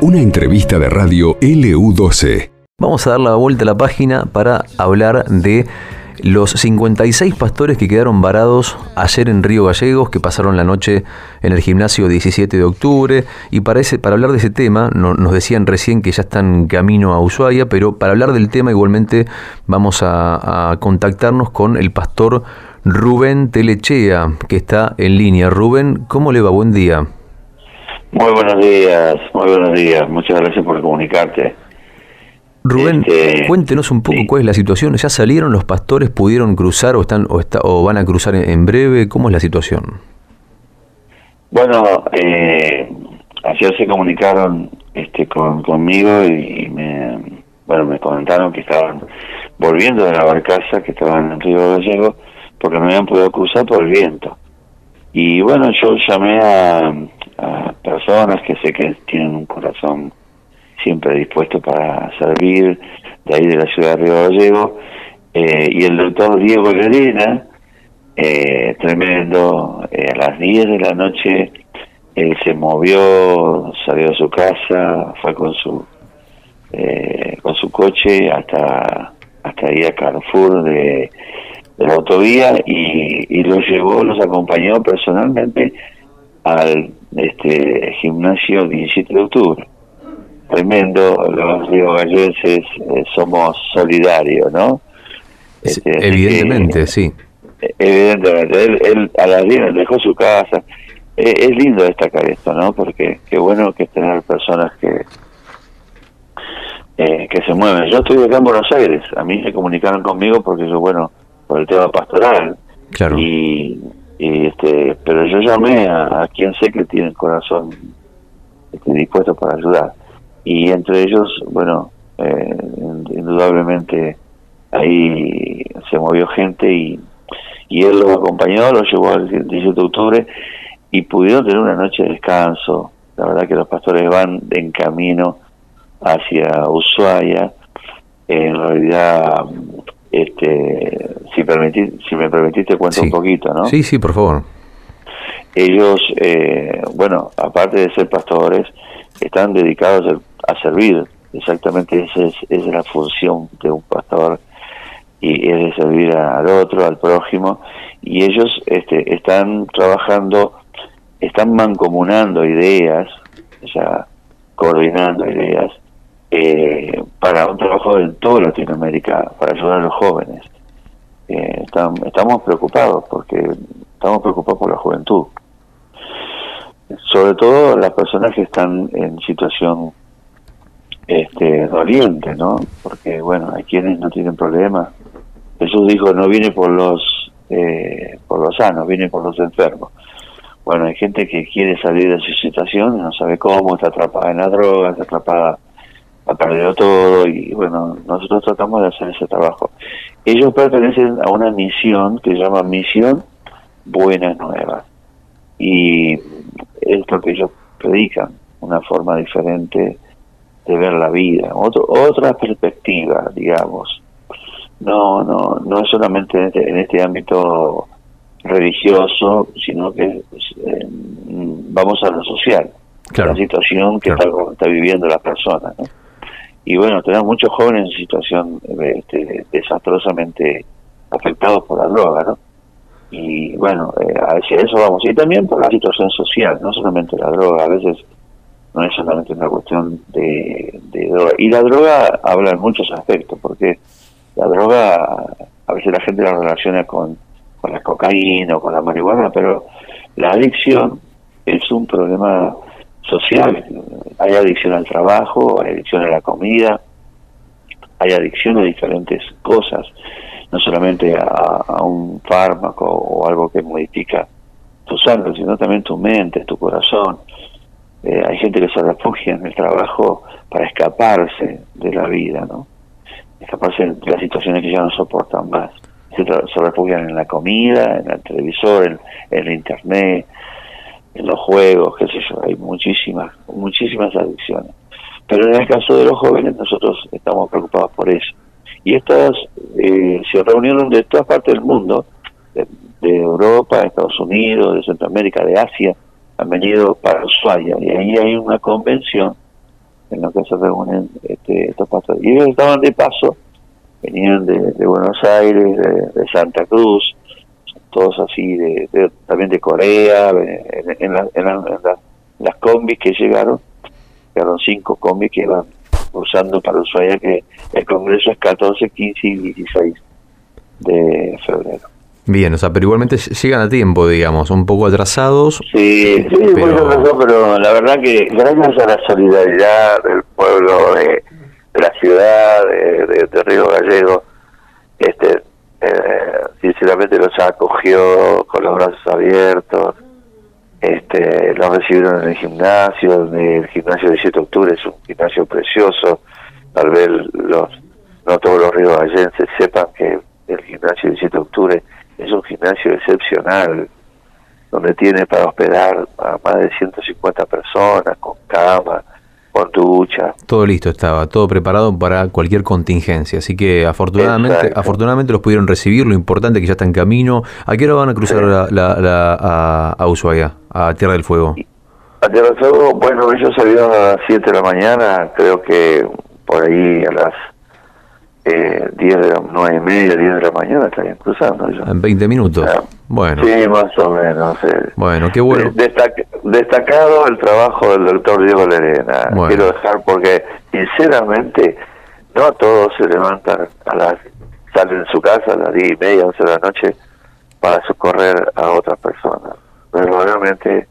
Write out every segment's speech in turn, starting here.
Una entrevista de radio LU12. Vamos a dar la vuelta a la página para hablar de los 56 pastores que quedaron varados ayer en Río Gallegos, que pasaron la noche en el gimnasio 17 de octubre. Y para, para hablar de ese tema, nos decían recién que ya están camino a Ushuaia, pero para hablar del tema igualmente vamos a, a contactarnos con el pastor Rubén Telechea, que está en línea. Rubén, ¿cómo le va? Buen día. Muy buenos días, muy buenos días. Muchas gracias por comunicarte. Rubén, este, cuéntenos un poco cuál es la situación. ¿Ya salieron los pastores? ¿Pudieron cruzar o están o, está, o van a cruzar en, breve? ¿Cómo es la situación? Bueno, eh, ayer se comunicaron este, con, conmigo y me, bueno, me comentaron que estaban volviendo de la barcaza, que estaban en Río Gallego, porque no habían podido cruzar por el viento. Y bueno, yo llamé a, a personas que sé que tienen un corazón siempre dispuesto para servir, de ahí de la ciudad de Río Gallego, eh, y el doctor Diego Llerena, eh, tremendo, eh, a las 10 de la noche él se movió, salió de su casa, fue con su con su coche hasta hasta ahí a Carrefour de, de la autovía y, y los llevó, los acompañó personalmente al este gimnasio 17 de octubre. Tremendo, los riogalleses eh, somos solidarios, ¿no? Este, evidentemente, sí. Evidentemente, él, a las 10 dejó su casa. Eh, es lindo destacar esto, ¿no? Porque qué bueno que tener personas que eh, que se mueven. Yo estoy acá en Buenos Aires, a mí se comunicaron conmigo porque yo, bueno, por el tema pastoral. Claro. Y y este pero yo llamé a, quien sé que tiene el corazón este, dispuesto para ayudar. Y entre ellos bueno eh, indudablemente ahí se movió gente y, y él lo acompañó lo llevó al 18 de octubre y pudieron tener una noche de descanso. La verdad que los pastores van en camino hacia Ushuaia. En realidad este, si, si me permitiste cuento un poquito, ¿no? Sí, sí, por favor. Ellos, eh, bueno, aparte de ser pastores, están dedicados a servir. Exactamente esa es, es la función de un pastor y es de servir al otro, al prójimo. Y ellos este, están trabajando, están mancomunando ideas, o sea, coordinando ideas eh, para un trabajo en toda Latinoamérica, para ayudar a los jóvenes. Eh, estamos preocupados porque estamos preocupados por la juventud. Sobre todo las personas que están en situación este, doliente, ¿no? Porque, bueno, hay quienes no tienen problemas. Jesús dijo, no viene por los, eh, por los sanos, viene por los enfermos. Bueno, hay gente que quiere salir de su situación, no sabe cómo, está atrapada en la droga, está atrapada ha perdido todo y bueno, nosotros tratamos de hacer ese trabajo. Ellos pertenecen a una misión que se llama Misión Buenas Nuevas y es lo que ellos predican, una forma diferente de ver la vida, otro, otra perspectiva, digamos. No, no, no es solamente en este, este ámbito religioso, sino que eh, vamos a lo social, la situación que está, está viviendo las personas. ¿no? Y bueno, tenemos muchos jóvenes en situación este, desastrosamente afectados por la droga, ¿no? Y bueno, eh, hacia eso vamos. Y también por la situación social, no solamente la droga, a veces no es solamente una cuestión de, droga. Y la droga habla en muchos aspectos, porque la droga, a veces la gente la relaciona con, con la cocaína o con la marihuana, pero la adicción es un problema social. Hay adicción al trabajo, hay adicción a la comida, hay adicción a diferentes cosas, no solamente a, un fármaco o algo que modifica tu sangre, sino también tu mente, tu corazón. Eh, hay gente que se refugia en el trabajo para escaparse de la vida, ¿no? Escaparse de las situaciones que ya no soportan más. Se, refugian en la comida, en el televisor, en el internet, en los juegos, qué sé yo, hay muchísimas, muchísimas adicciones. Pero en el caso de los jóvenes nosotros estamos preocupados por eso. Y estas eh, se reunieron de todas partes del mundo, de, Europa, de Estados Unidos, de Centroamérica, de Asia, han venido para Ushuaia y ahí hay una convención en la que se reúnen este, estos pastores. Y ellos estaban de paso, venían de, Buenos Aires, de, Santa Cruz, todos así, de, también de Corea, en, las combis que llegaron, llegaron cinco combis que iban usando para Ushuaia, que el Congreso es 14, 15 y 16 de febrero. Bien, o sea, pero igualmente llegan a tiempo, digamos, un poco atrasados. Sí, sí, pero... pero la verdad que gracias a la solidaridad del pueblo, de, la ciudad, de, Río Gallego, este, eh, sinceramente los acogió con los brazos abiertos, este, los recibieron en el gimnasio, el gimnasio de 7 de octubre es un gimnasio precioso, tal vez los, no todos los ríos gallenses sepan que el gimnasio de 7 de octubre es un gimnasio excepcional, donde tiene para hospedar a más de 150 personas, con cama, con ducha. Todo listo estaba, todo preparado para cualquier contingencia. Así que afortunadamente, afortunadamente los pudieron recibir. Lo importante es que ya está en camino. ¿A qué hora van a cruzar la, la, a, a Ushuaia, a Tierra del Fuego? A Tierra del Fuego, bueno, ellos salieron a las 7 de la mañana, creo que por ahí a las eh, 10 de la, 9 y media, 10 de la mañana estarían cruzando. En 20 minutos. bueno. Sí, más o menos. Bueno, qué bueno. destacado el trabajo del doctor Diego Lerena. Quiero dejar porque, sinceramente, no todos se levantan a las, salen de su casa a las 10 y media, 11 de la noche para socorrer a otras personas. Pero realmente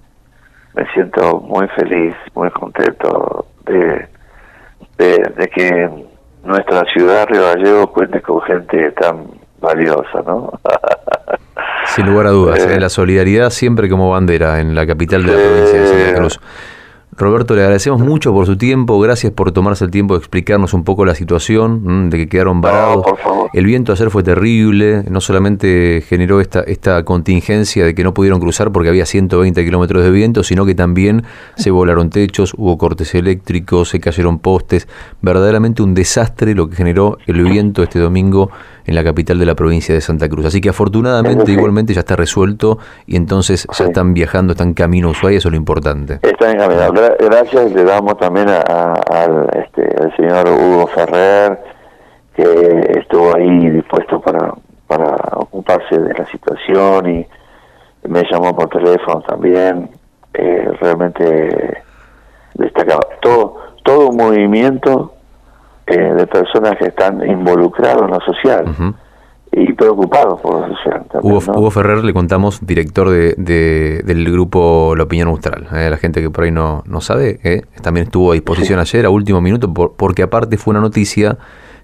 me siento muy feliz, muy contento de, de que nuestra ciudad, Río Gallegos, cuente con gente tan valiosa, ¿no? Sin lugar a dudas, ¿eh? Eh, la solidaridad siempre como bandera en la capital de la provincia de Santa Cruz. Roberto, le agradecemos mucho por su tiempo, gracias por tomarse el tiempo de explicarnos un poco la situación, de que quedaron varados. el viento ayer fue terrible, no solamente generó esta, esta contingencia de que no pudieron cruzar porque había 120 kilómetros de viento, sino que también se volaron techos, hubo cortes eléctricos, se cayeron postes, verdaderamente un desastre lo que generó el viento este domingo en la capital de la provincia de Santa Cruz. Así que afortunadamente igualmente ya está resuelto y entonces ya están viajando, están camino a Ushuaia, eso es lo importante. Están caminando. Gracias le damos también al, este, al señor Hugo Ferrer, que estuvo ahí dispuesto para, para ocuparse de la situación y me llamó por teléfono también. Eh, realmente destacaba todo todo un movimiento eh, de personas que están involucrados en lo social y preocupados por lo social. Hugo, Ferrer, le contamos, director de, del grupo La Opinión Austral. Eh, la gente que por ahí no, no sabe, eh, también estuvo a disposición ayer, a último minuto, porque aparte fue una noticia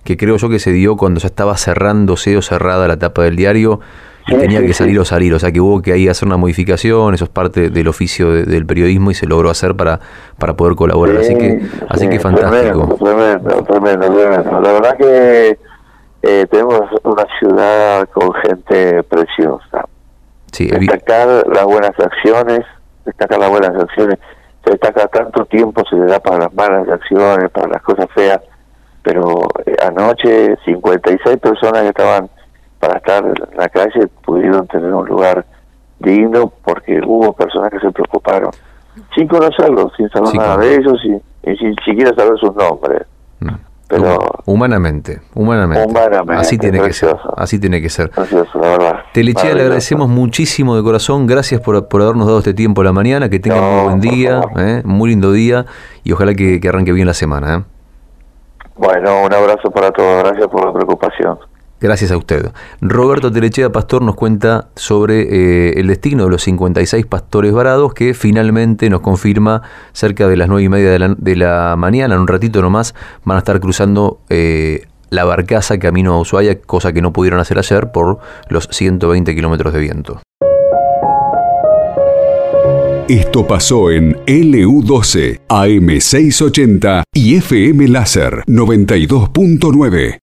que creo yo que se dio cuando ya estaba cerrándose o cerrada la tapa del diario y tenía que salir o salir, o sea que hubo que ahí hacer una modificación, eso es parte del oficio del periodismo y se logró hacer para, para poder colaborar, así que así que fantástico. Tremendo, tremendo, tremendo, La verdad que eh, tenemos una ciudad con gente preciosa. destacar las buenas acciones, destacar las buenas acciones, se destaca tanto tiempo, se le da para las malas acciones, para las cosas feas, pero eh, anoche 56 personas que estaban para estar en la calle pudieron tener un lugar digno porque hubo personas que se preocuparon sin conocerlos, sin saber nada de ellos y, sin siquiera saber sus nombres. Pero humanamente, humanamente, así tiene que ser, así tiene que ser. Telechea, le agradecemos muchísimo de corazón, gracias por, por, habernos dado este tiempo a la mañana, que tenga un buen día, ¿eh? muy lindo día y ojalá que, que arranque bien la semana. ¿eh? Bueno, un abrazo para todos, gracias por la preocupación. Gracias a usted. Roberto Telechea Pastor nos cuenta sobre eh, el destino de los 56 pastores varados que finalmente nos confirma cerca de las 9 y media de la, mañana, en un ratito nomás, van a estar cruzando eh, la barcaza camino a Ushuaia, cosa que no pudieron hacer ayer por los 120 kilómetros de viento. Esto pasó en LU12, AM680 y FM Láser 92.9.